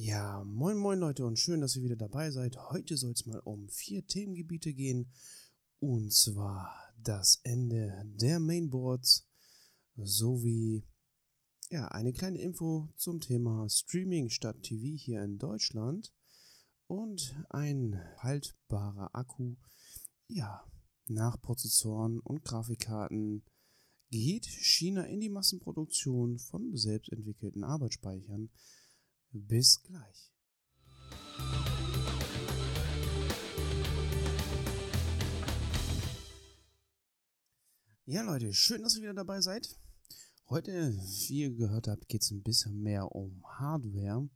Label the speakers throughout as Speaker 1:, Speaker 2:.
Speaker 1: Ja, moin moin Leute und schön, dass ihr wieder dabei seid. Heute soll es mal um vier Themengebiete gehen. Und zwar das Ende der Mainboards sowie ja, eine kleine Info zum Thema Streaming statt TV hier in Deutschland und ein haltbarer Akku. Ja, nach Prozessoren und Grafikkarten geht China in die Massenproduktion von selbstentwickelten Arbeitsspeichern. Bis gleich. Ja, Leute, schön, dass ihr wieder dabei seid. Heute, wie ihr gehört habt, geht es ein bisschen mehr um Hardware.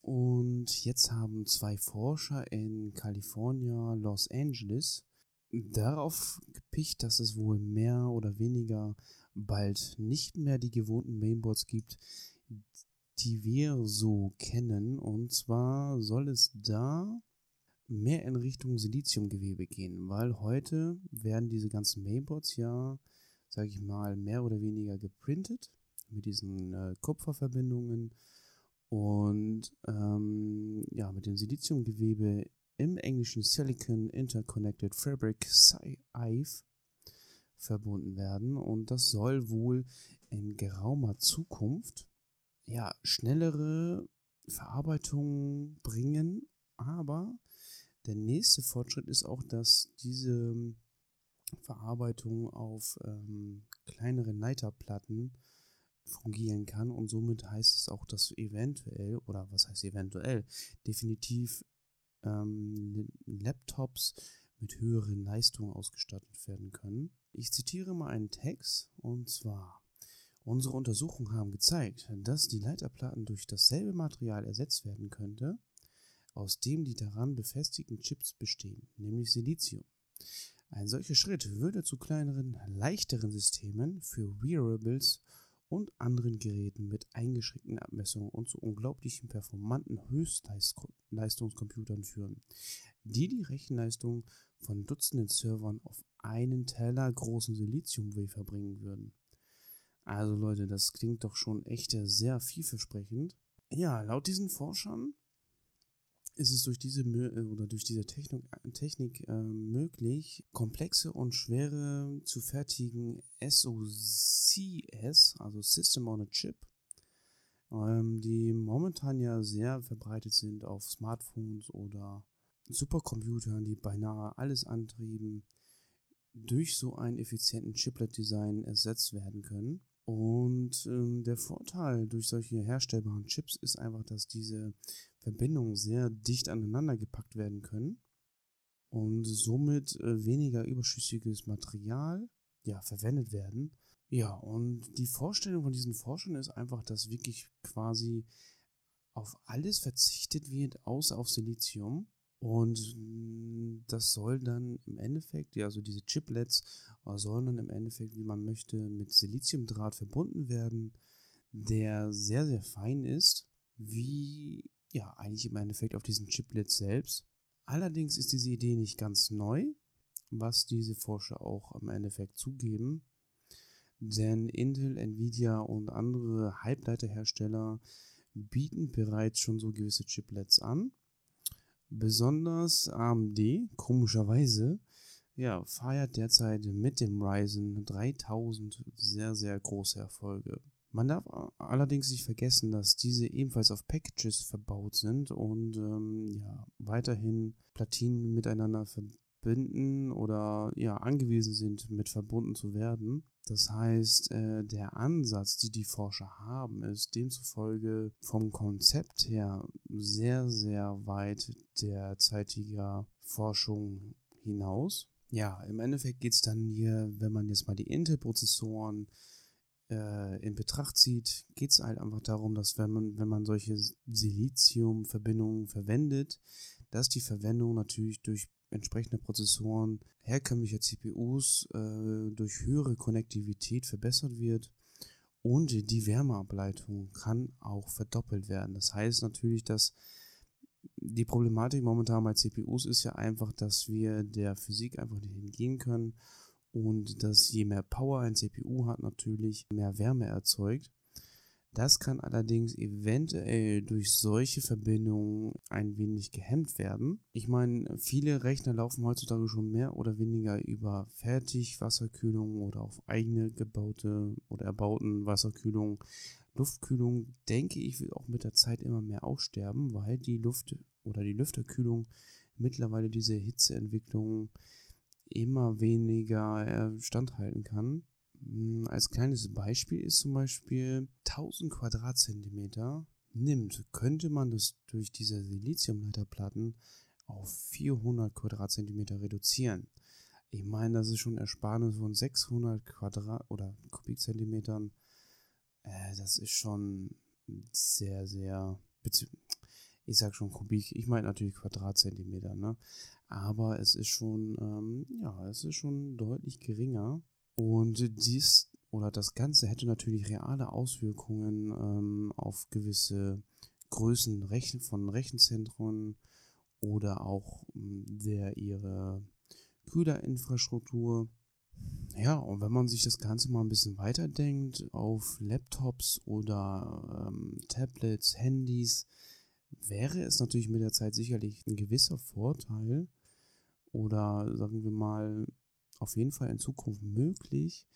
Speaker 1: Und jetzt haben zwei Forscher in Kalifornien, Los Angeles, darauf gepicht, dass es wohl mehr oder weniger bald nicht mehr die gewohnten Mainboards gibt, die wir so kennen. Und zwar soll es da mehr in Richtung Siliziumgewebe gehen, weil heute werden diese ganzen Mainboards ja, sage ich mal, mehr oder weniger geprintet mit diesen äh, Kupferverbindungen und ähm, ja, mit dem Siliziumgewebe im englischen Silicon Interconnected Fabric SIFE verbunden werden und das soll wohl in geraumer Zukunft ja, schnellere Verarbeitung bringen, aber der nächste Fortschritt ist auch, dass diese Verarbeitung auf ähm, kleineren Leiterplatten fungieren kann. Und somit heißt es auch, dass eventuell, oder was heißt eventuell, definitiv ähm, Laptops mit höheren Leistungen ausgestattet werden können. Ich zitiere mal einen Text und zwar Unsere Untersuchungen haben gezeigt, dass die Leiterplatten durch dasselbe Material ersetzt werden könnte, aus dem die daran befestigten Chips bestehen, nämlich Silizium. Ein solcher Schritt würde zu kleineren, leichteren Systemen für Wearables und anderen Geräten mit eingeschränkten Abmessungen und zu unglaublichen performanten Höchstleistungscomputern führen, die die Rechenleistung von Dutzenden Servern auf einen Teller großen Siliziumwafer bringen würden. Also Leute, das klingt doch schon echt sehr vielversprechend. Ja, laut diesen Forschern ist es durch diese äh, oder durch diese Technik, Technik äh, möglich, komplexe und schwere zu fertigen SOCs, also System on a Chip, ähm, die momentan ja sehr verbreitet sind auf Smartphones oder Supercomputern, die beinahe alles antrieben, durch so einen effizienten Chiplet-Design ersetzt werden können. Und ähm, der Vorteil durch solche herstellbaren Chips ist einfach, dass diese Verbindungen sehr dicht aneinander gepackt werden können und somit äh, weniger überschüssiges Material ja, verwendet werden. Ja, und die Vorstellung von diesen Forschern ist einfach, dass wirklich quasi auf alles verzichtet wird, außer auf Silizium. Und das soll dann im Endeffekt, ja, also diese Chiplets sollen dann im Endeffekt, wie man möchte, mit Siliziumdraht verbunden werden, der sehr, sehr fein ist, wie ja, eigentlich im Endeffekt auf diesen Chiplets selbst. Allerdings ist diese Idee nicht ganz neu, was diese Forscher auch im Endeffekt zugeben. Denn Intel, Nvidia und andere Halbleiterhersteller bieten bereits schon so gewisse Chiplets an. Besonders AMD, komischerweise, ja, feiert derzeit mit dem Ryzen 3000 sehr, sehr große Erfolge. Man darf allerdings nicht vergessen, dass diese ebenfalls auf Packages verbaut sind und ähm, ja, weiterhin Platinen miteinander verbinden oder ja, angewiesen sind, mit verbunden zu werden. Das heißt, äh, der Ansatz, die die Forscher haben, ist demzufolge vom Konzept her sehr, sehr weit derzeitiger Forschung hinaus. Ja, im Endeffekt geht es dann hier, wenn man jetzt mal die Intel-Prozessoren äh, in Betracht zieht, geht es halt einfach darum, dass wenn man, wenn man solche Silizium-Verbindungen verwendet, dass die Verwendung natürlich durch entsprechende Prozessoren herkömmlicher CPUs äh, durch höhere Konnektivität verbessert wird und die Wärmeableitung kann auch verdoppelt werden. Das heißt natürlich, dass die Problematik momentan bei CPUs ist ja einfach, dass wir der Physik einfach nicht entgehen können und dass je mehr Power ein CPU hat, natürlich mehr Wärme erzeugt. Das kann allerdings eventuell durch solche Verbindungen ein wenig gehemmt werden. Ich meine, viele Rechner laufen heutzutage schon mehr oder weniger über Fertigwasserkühlung oder auf eigene gebaute oder erbauten Wasserkühlung. Luftkühlung, denke ich, wird auch mit der Zeit immer mehr aussterben, weil die Luft oder die Lüfterkühlung mittlerweile diese Hitzeentwicklung immer weniger äh, standhalten kann. Hm, als kleines Beispiel ist zum Beispiel 1000 Quadratzentimeter nimmt, könnte man das durch diese Siliziumleiterplatten auf 400 Quadratzentimeter reduzieren. Ich meine, das ist schon Ersparnis von 600 Quadrat oder Kubikzentimetern. Äh, das ist schon sehr, sehr, ich sag schon Kubik, ich meine natürlich Quadratzentimeter, ne? Aber es ist schon, ähm, ja, es ist schon deutlich geringer. Und dies oder das Ganze hätte natürlich reale Auswirkungen ähm, auf gewisse Größen von Rechenzentren oder auch hm, der ihre Kühlerinfrastruktur. Ja, und wenn man sich das Ganze mal ein bisschen weiterdenkt auf Laptops oder ähm, Tablets, Handys, wäre es natürlich mit der Zeit sicherlich ein gewisser Vorteil oder sagen wir mal auf jeden Fall in Zukunft möglich,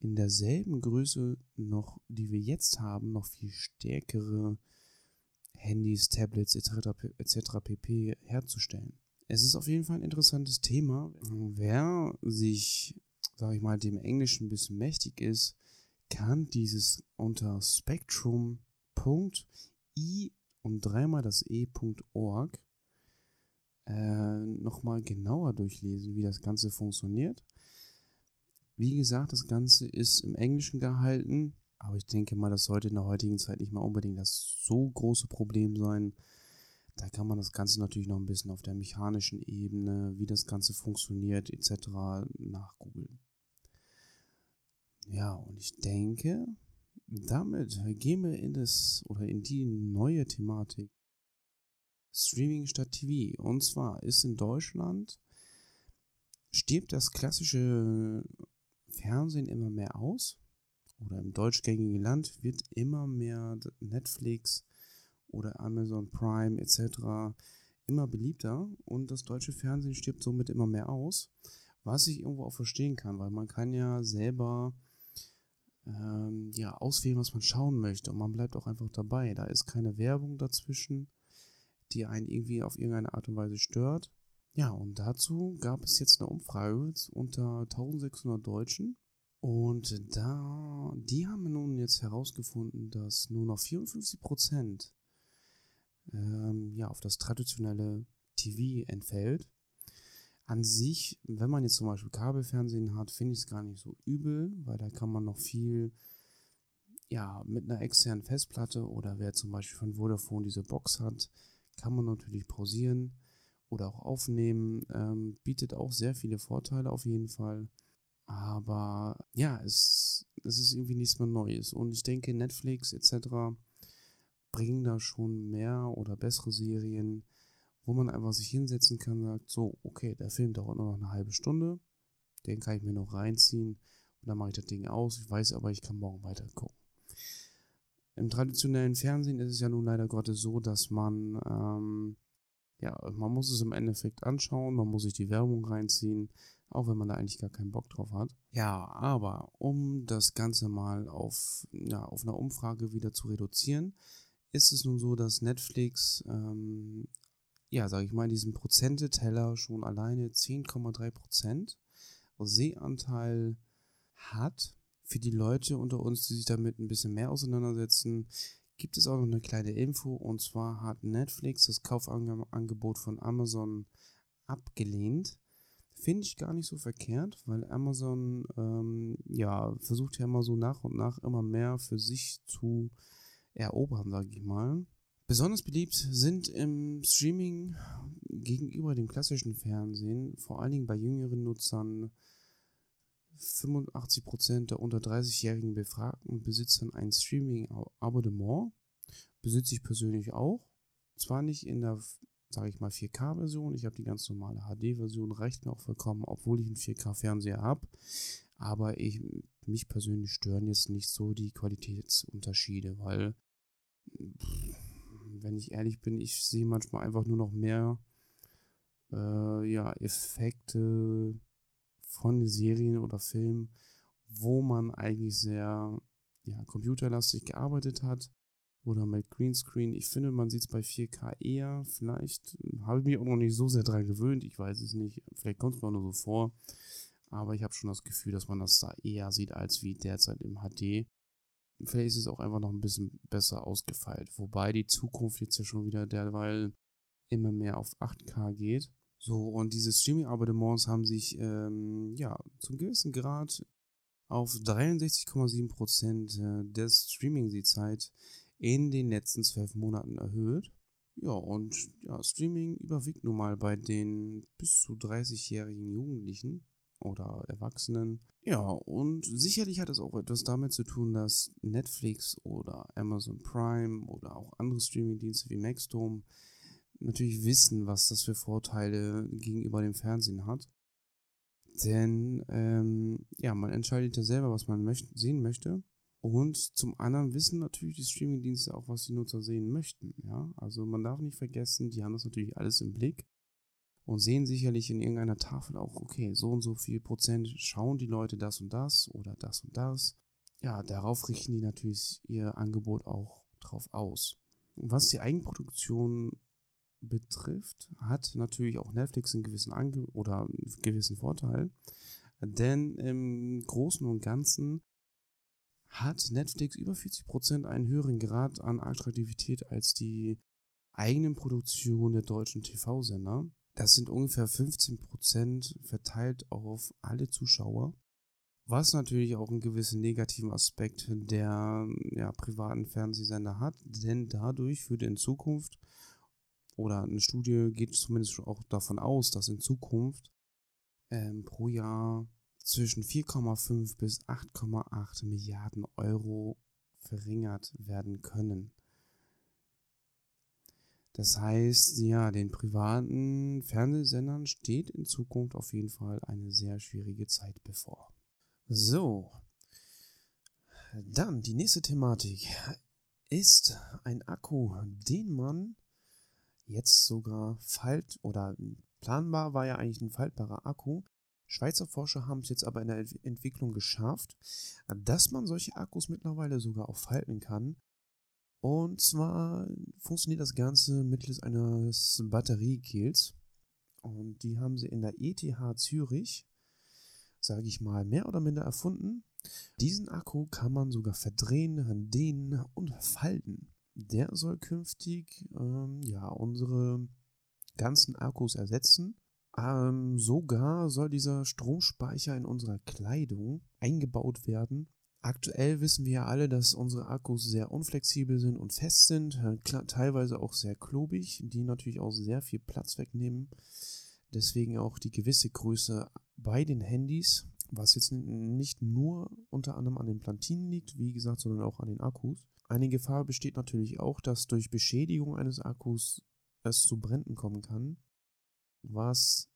Speaker 1: in derselben Größe noch, die wir jetzt haben, noch viel stärkere Handys, Tablets etc. pp. herzustellen. Es ist auf jeden Fall ein interessantes Thema. Wer sich, sage ich mal, dem Englischen ein bisschen mächtig ist, kann dieses unter spectrum.i und dreimal das e.org äh, nochmal genauer durchlesen, wie das Ganze funktioniert. Wie gesagt, das Ganze ist im Englischen gehalten, aber ich denke mal, das sollte in der heutigen Zeit nicht mehr unbedingt das so große Problem sein. Da kann man das Ganze natürlich noch ein bisschen auf der mechanischen Ebene, wie das Ganze funktioniert etc. nachgoogeln. Ja, und ich denke, damit gehen wir in das oder in die neue Thematik Streaming statt TV. Und zwar ist in Deutschland stirbt das klassische Fernsehen immer mehr aus. Oder im deutschgängigen Land wird immer mehr Netflix oder Amazon Prime etc. immer beliebter und das deutsche Fernsehen stirbt somit immer mehr aus. Was ich irgendwo auch verstehen kann, weil man kann ja selber ähm, ja, auswählen, was man schauen möchte und man bleibt auch einfach dabei. Da ist keine Werbung dazwischen die einen irgendwie auf irgendeine Art und Weise stört. Ja, und dazu gab es jetzt eine Umfrage unter 1600 Deutschen. Und da, die haben nun jetzt herausgefunden, dass nur noch 54 Prozent ähm, ja, auf das traditionelle TV entfällt. An sich, wenn man jetzt zum Beispiel Kabelfernsehen hat, finde ich es gar nicht so übel, weil da kann man noch viel ja, mit einer externen Festplatte oder wer zum Beispiel von Vodafone diese Box hat, kann man natürlich pausieren oder auch aufnehmen. Ähm, bietet auch sehr viele Vorteile auf jeden Fall. Aber ja, es, es ist irgendwie nichts mehr Neues. Und ich denke, Netflix etc. bringen da schon mehr oder bessere Serien, wo man einfach sich hinsetzen kann und sagt, so, okay, der Film dauert nur noch eine halbe Stunde. Den kann ich mir noch reinziehen und dann mache ich das Ding aus. Ich weiß aber, ich kann morgen weiter gucken. Im traditionellen Fernsehen ist es ja nun leider Gottes so, dass man, ähm, ja, man muss es im Endeffekt anschauen, man muss sich die Werbung reinziehen, auch wenn man da eigentlich gar keinen Bock drauf hat. Ja, aber um das Ganze mal auf, ja, auf einer Umfrage wieder zu reduzieren, ist es nun so, dass Netflix, ähm, ja, sage ich mal, diesen Prozenteteller schon alleine 10,3 Prozent Seeanteil hat für die Leute unter uns, die sich damit ein bisschen mehr auseinandersetzen, gibt es auch noch eine kleine Info. Und zwar hat Netflix das Kaufangebot von Amazon abgelehnt. Finde ich gar nicht so verkehrt, weil Amazon ähm, ja versucht ja immer so nach und nach immer mehr für sich zu erobern, sage ich mal. Besonders beliebt sind im Streaming gegenüber dem klassischen Fernsehen, vor allen Dingen bei jüngeren Nutzern, 85% der unter 30-jährigen Befragten besitzen ein Streaming-Abonnement. Besitze ich persönlich auch. Zwar nicht in der, sage ich mal, 4K-Version. Ich habe die ganz normale HD-Version, reicht mir auch vollkommen, obwohl ich einen 4K-Fernseher habe. Aber ich mich persönlich stören jetzt nicht so die Qualitätsunterschiede, weil, wenn ich ehrlich bin, ich sehe manchmal einfach nur noch mehr äh, ja, Effekte von Serien oder Filmen, wo man eigentlich sehr ja, computerlastig gearbeitet hat oder mit Greenscreen. Ich finde, man sieht es bei 4K eher. Vielleicht habe ich mich auch noch nicht so sehr daran gewöhnt. Ich weiß es nicht. Vielleicht kommt es mir nur so vor. Aber ich habe schon das Gefühl, dass man das da eher sieht als wie derzeit im HD. Vielleicht ist es auch einfach noch ein bisschen besser ausgefeilt. Wobei die Zukunft jetzt ja schon wieder derweil immer mehr auf 8K geht. So, und diese Streaming-Abonnements haben sich ähm, ja zum gewissen Grad auf 63,7% äh, der Streaming-Zeit in den letzten zwölf Monaten erhöht. Ja, und ja, Streaming überwiegt nun mal bei den bis zu 30-jährigen Jugendlichen oder Erwachsenen. Ja, und sicherlich hat es auch etwas damit zu tun, dass Netflix oder Amazon Prime oder auch andere Streaming-Dienste wie Maxdome natürlich wissen, was das für Vorteile gegenüber dem Fernsehen hat. Denn ähm, ja, man entscheidet ja selber, was man möcht sehen möchte. Und zum anderen wissen natürlich die Streamingdienste auch, was die Nutzer sehen möchten. Ja, also man darf nicht vergessen, die haben das natürlich alles im Blick und sehen sicherlich in irgendeiner Tafel auch, okay, so und so viel Prozent schauen die Leute das und das oder das und das. Ja, darauf richten die natürlich ihr Angebot auch drauf aus. Was die Eigenproduktion betrifft, hat natürlich auch Netflix einen gewissen Ange oder einen gewissen Vorteil. Denn im Großen und Ganzen hat Netflix über 40% einen höheren Grad an Attraktivität als die eigenen Produktionen der deutschen TV-Sender. Das sind ungefähr 15% verteilt auf alle Zuschauer. Was natürlich auch einen gewissen negativen Aspekt der ja, privaten Fernsehsender hat, denn dadurch würde in Zukunft oder eine Studie geht zumindest auch davon aus, dass in Zukunft ähm, pro Jahr zwischen 4,5 bis 8,8 Milliarden Euro verringert werden können. Das heißt, ja, den privaten Fernsehsendern steht in Zukunft auf jeden Fall eine sehr schwierige Zeit bevor. So, dann die nächste Thematik ist ein Akku, den man jetzt sogar falt oder planbar war ja eigentlich ein faltbarer Akku. Schweizer Forscher haben es jetzt aber in der Entwicklung geschafft, dass man solche Akkus mittlerweile sogar auch falten kann. Und zwar funktioniert das Ganze mittels eines Batteriegels. Und die haben sie in der ETH Zürich, sage ich mal, mehr oder minder erfunden. Diesen Akku kann man sogar verdrehen, dehnen und falten der soll künftig ähm, ja, unsere ganzen Akkus ersetzen. Ähm, sogar soll dieser Stromspeicher in unserer Kleidung eingebaut werden. Aktuell wissen wir ja alle, dass unsere Akkus sehr unflexibel sind und fest sind, äh, teilweise auch sehr klobig, die natürlich auch sehr viel Platz wegnehmen. Deswegen auch die gewisse Größe bei den Handys, was jetzt nicht nur unter anderem an den Plantinen liegt, wie gesagt, sondern auch an den Akkus. Eine Gefahr besteht natürlich auch, dass durch Beschädigung eines Akkus es zu Bränden kommen kann, was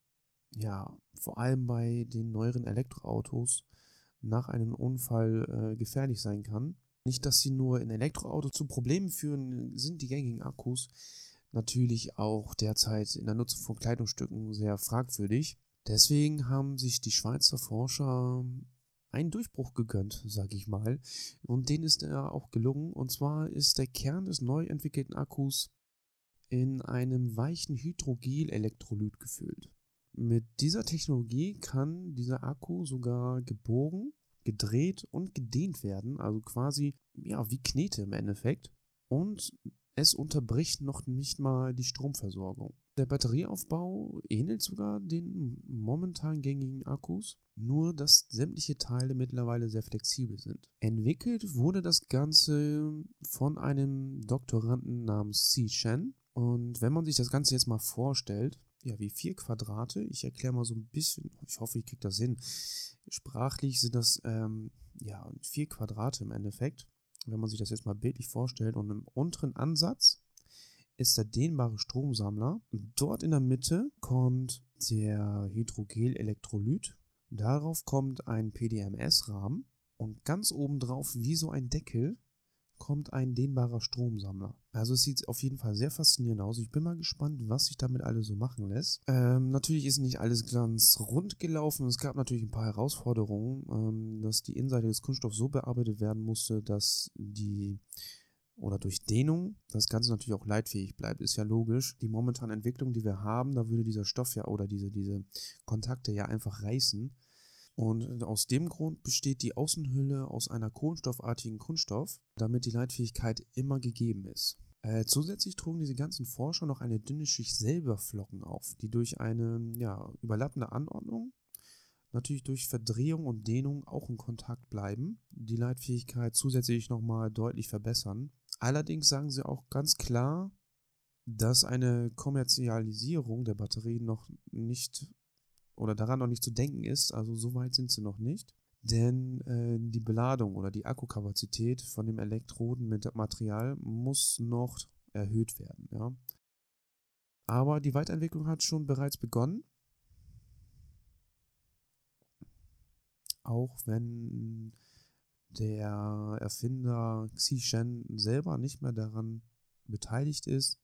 Speaker 1: ja vor allem bei den neueren Elektroautos nach einem Unfall äh, gefährlich sein kann. Nicht, dass sie nur in Elektroautos zu Problemen führen, sind die gängigen Akkus natürlich auch derzeit in der Nutzung von Kleidungsstücken sehr fragwürdig. Deswegen haben sich die Schweizer Forscher einen Durchbruch gegönnt, sage ich mal. Und den ist er auch gelungen. Und zwar ist der Kern des neu entwickelten Akkus in einem weichen Hydrogel-Elektrolyt gefüllt. Mit dieser Technologie kann dieser Akku sogar gebogen, gedreht und gedehnt werden, also quasi ja wie Knete im Endeffekt. Und es unterbricht noch nicht mal die Stromversorgung. Der Batterieaufbau ähnelt sogar den momentan gängigen Akkus, nur dass sämtliche Teile mittlerweile sehr flexibel sind. Entwickelt wurde das Ganze von einem Doktoranden namens C. Shen. Und wenn man sich das Ganze jetzt mal vorstellt, ja, wie vier Quadrate, ich erkläre mal so ein bisschen, ich hoffe, ich kriege das hin. Sprachlich sind das ähm, ja vier Quadrate im Endeffekt wenn man sich das jetzt mal bildlich vorstellt, und im unteren Ansatz ist der dehnbare Stromsammler. Dort in der Mitte kommt der Hydrogel-Elektrolyt. Darauf kommt ein PDMS-Rahmen. Und ganz oben drauf, wie so ein Deckel, kommt ein dehnbarer Stromsammler. Also es sieht auf jeden Fall sehr faszinierend aus. Ich bin mal gespannt, was sich damit alles so machen lässt. Ähm, natürlich ist nicht alles ganz rund gelaufen. Es gab natürlich ein paar Herausforderungen, ähm, dass die Innenseite des Kunststoffs so bearbeitet werden musste, dass die oder durch Dehnung das Ganze natürlich auch leitfähig bleibt, ist ja logisch. Die momentane Entwicklung, die wir haben, da würde dieser Stoff ja oder diese, diese Kontakte ja einfach reißen. Und aus dem Grund besteht die Außenhülle aus einer kohlenstoffartigen Kunststoff, damit die Leitfähigkeit immer gegeben ist. Äh, zusätzlich trugen diese ganzen Forscher noch eine dünne Schicht Silberflocken auf, die durch eine ja, überlappende Anordnung, natürlich durch Verdrehung und Dehnung auch in Kontakt bleiben, die Leitfähigkeit zusätzlich nochmal deutlich verbessern. Allerdings sagen sie auch ganz klar, dass eine Kommerzialisierung der Batterien noch nicht oder daran noch nicht zu denken ist. Also so weit sind sie noch nicht. Denn äh, die Beladung oder die Akkukapazität von dem Elektroden mit Material muss noch erhöht werden. Ja. Aber die Weiterentwicklung hat schon bereits begonnen. Auch wenn der Erfinder Xi Shen selber nicht mehr daran beteiligt ist,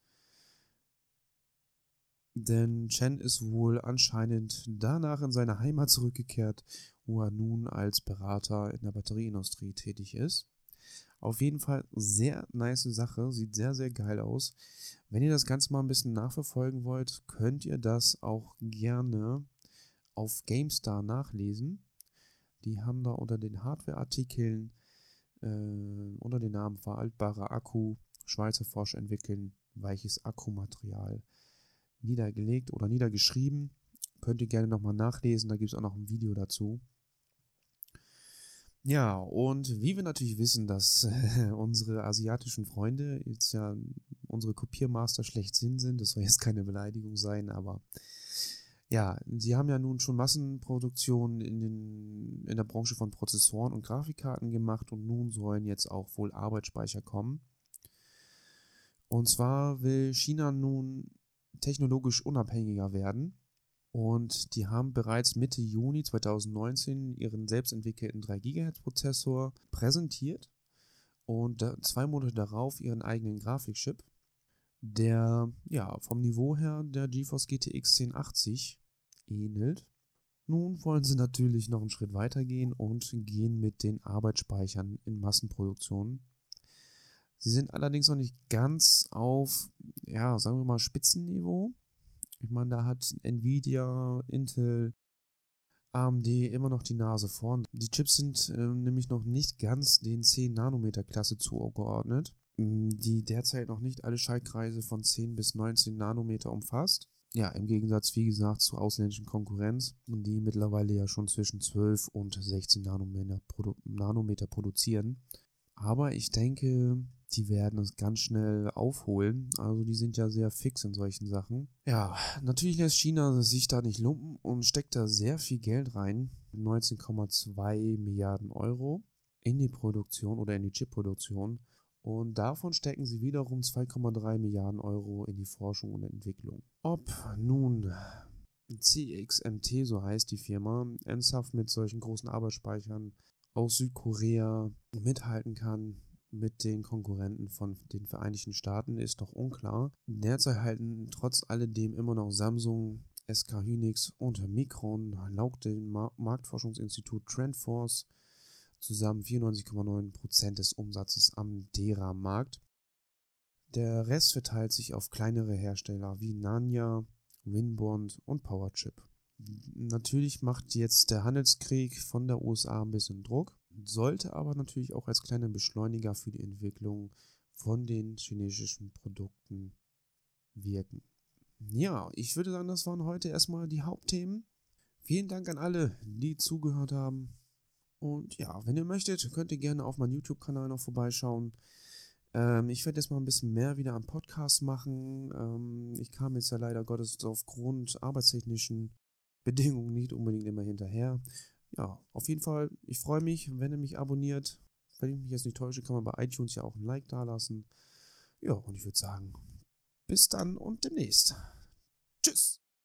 Speaker 1: denn Chen ist wohl anscheinend danach in seine Heimat zurückgekehrt, wo er nun als Berater in der Batterieindustrie tätig ist. Auf jeden Fall sehr nice Sache, sieht sehr, sehr geil aus. Wenn ihr das Ganze mal ein bisschen nachverfolgen wollt, könnt ihr das auch gerne auf GameStar nachlesen. Die haben da unter den Hardware-Artikeln äh, unter dem Namen veraltbarer Akku Schweizer Forscher entwickeln weiches Akkumaterial niedergelegt oder niedergeschrieben. Könnt ihr gerne nochmal nachlesen, da gibt es auch noch ein Video dazu. Ja, und wie wir natürlich wissen, dass äh, unsere asiatischen Freunde jetzt ja unsere Kopiermaster schlechthin sind, das soll jetzt keine Beleidigung sein, aber ja, sie haben ja nun schon Massenproduktionen in, den, in der Branche von Prozessoren und Grafikkarten gemacht und nun sollen jetzt auch wohl Arbeitsspeicher kommen. Und zwar will China nun technologisch unabhängiger werden. Und die haben bereits Mitte Juni 2019 ihren selbstentwickelten 3 GHz Prozessor präsentiert und zwei Monate darauf ihren eigenen Grafikchip, der ja vom Niveau her der GeForce GTX 1080 ähnelt. Nun wollen sie natürlich noch einen Schritt weiter gehen und gehen mit den Arbeitsspeichern in Massenproduktion Sie sind allerdings noch nicht ganz auf, ja, sagen wir mal, Spitzenniveau. Ich meine, da hat Nvidia, Intel, AMD immer noch die Nase vorn. Die Chips sind äh, nämlich noch nicht ganz den 10 Nanometer Klasse zugeordnet, die derzeit noch nicht alle Schaltkreise von 10 bis 19 Nanometer umfasst. Ja, im Gegensatz, wie gesagt, zur ausländischen Konkurrenz, die mittlerweile ja schon zwischen 12 und 16 Nanometer, produ Nanometer produzieren. Aber ich denke, die werden es ganz schnell aufholen. Also die sind ja sehr fix in solchen Sachen. Ja, natürlich lässt China sich da nicht lumpen und steckt da sehr viel Geld rein. 19,2 Milliarden Euro in die Produktion oder in die Chipproduktion. Und davon stecken sie wiederum 2,3 Milliarden Euro in die Forschung und Entwicklung. Ob nun CXMT, so heißt die Firma, ernsthaft mit solchen großen Arbeitsspeichern aus Südkorea mithalten kann, mit den Konkurrenten von den Vereinigten Staaten ist doch unklar. Derzeit halten trotz alledem immer noch Samsung, SK Hynix und Micron laut dem Marktforschungsinstitut Trendforce zusammen 94,9% des Umsatzes am DRAM-Markt. Der Rest verteilt sich auf kleinere Hersteller wie Nanya, Winbond und Powerchip. Natürlich macht jetzt der Handelskrieg von der USA ein bisschen Druck sollte aber natürlich auch als kleiner Beschleuniger für die Entwicklung von den chinesischen Produkten wirken. Ja, ich würde sagen, das waren heute erstmal die Hauptthemen. Vielen Dank an alle, die zugehört haben. Und ja, wenn ihr möchtet, könnt ihr gerne auf meinem YouTube-Kanal noch vorbeischauen. Ähm, ich werde jetzt mal ein bisschen mehr wieder am Podcast machen. Ähm, ich kam jetzt ja leider Gottes aufgrund arbeitstechnischen Bedingungen nicht unbedingt immer hinterher ja, auf jeden Fall, ich freue mich, wenn ihr mich abonniert. Wenn ich mich jetzt nicht täusche, kann man bei iTunes ja auch ein Like dalassen. Ja, und ich würde sagen, bis dann und demnächst. Tschüss.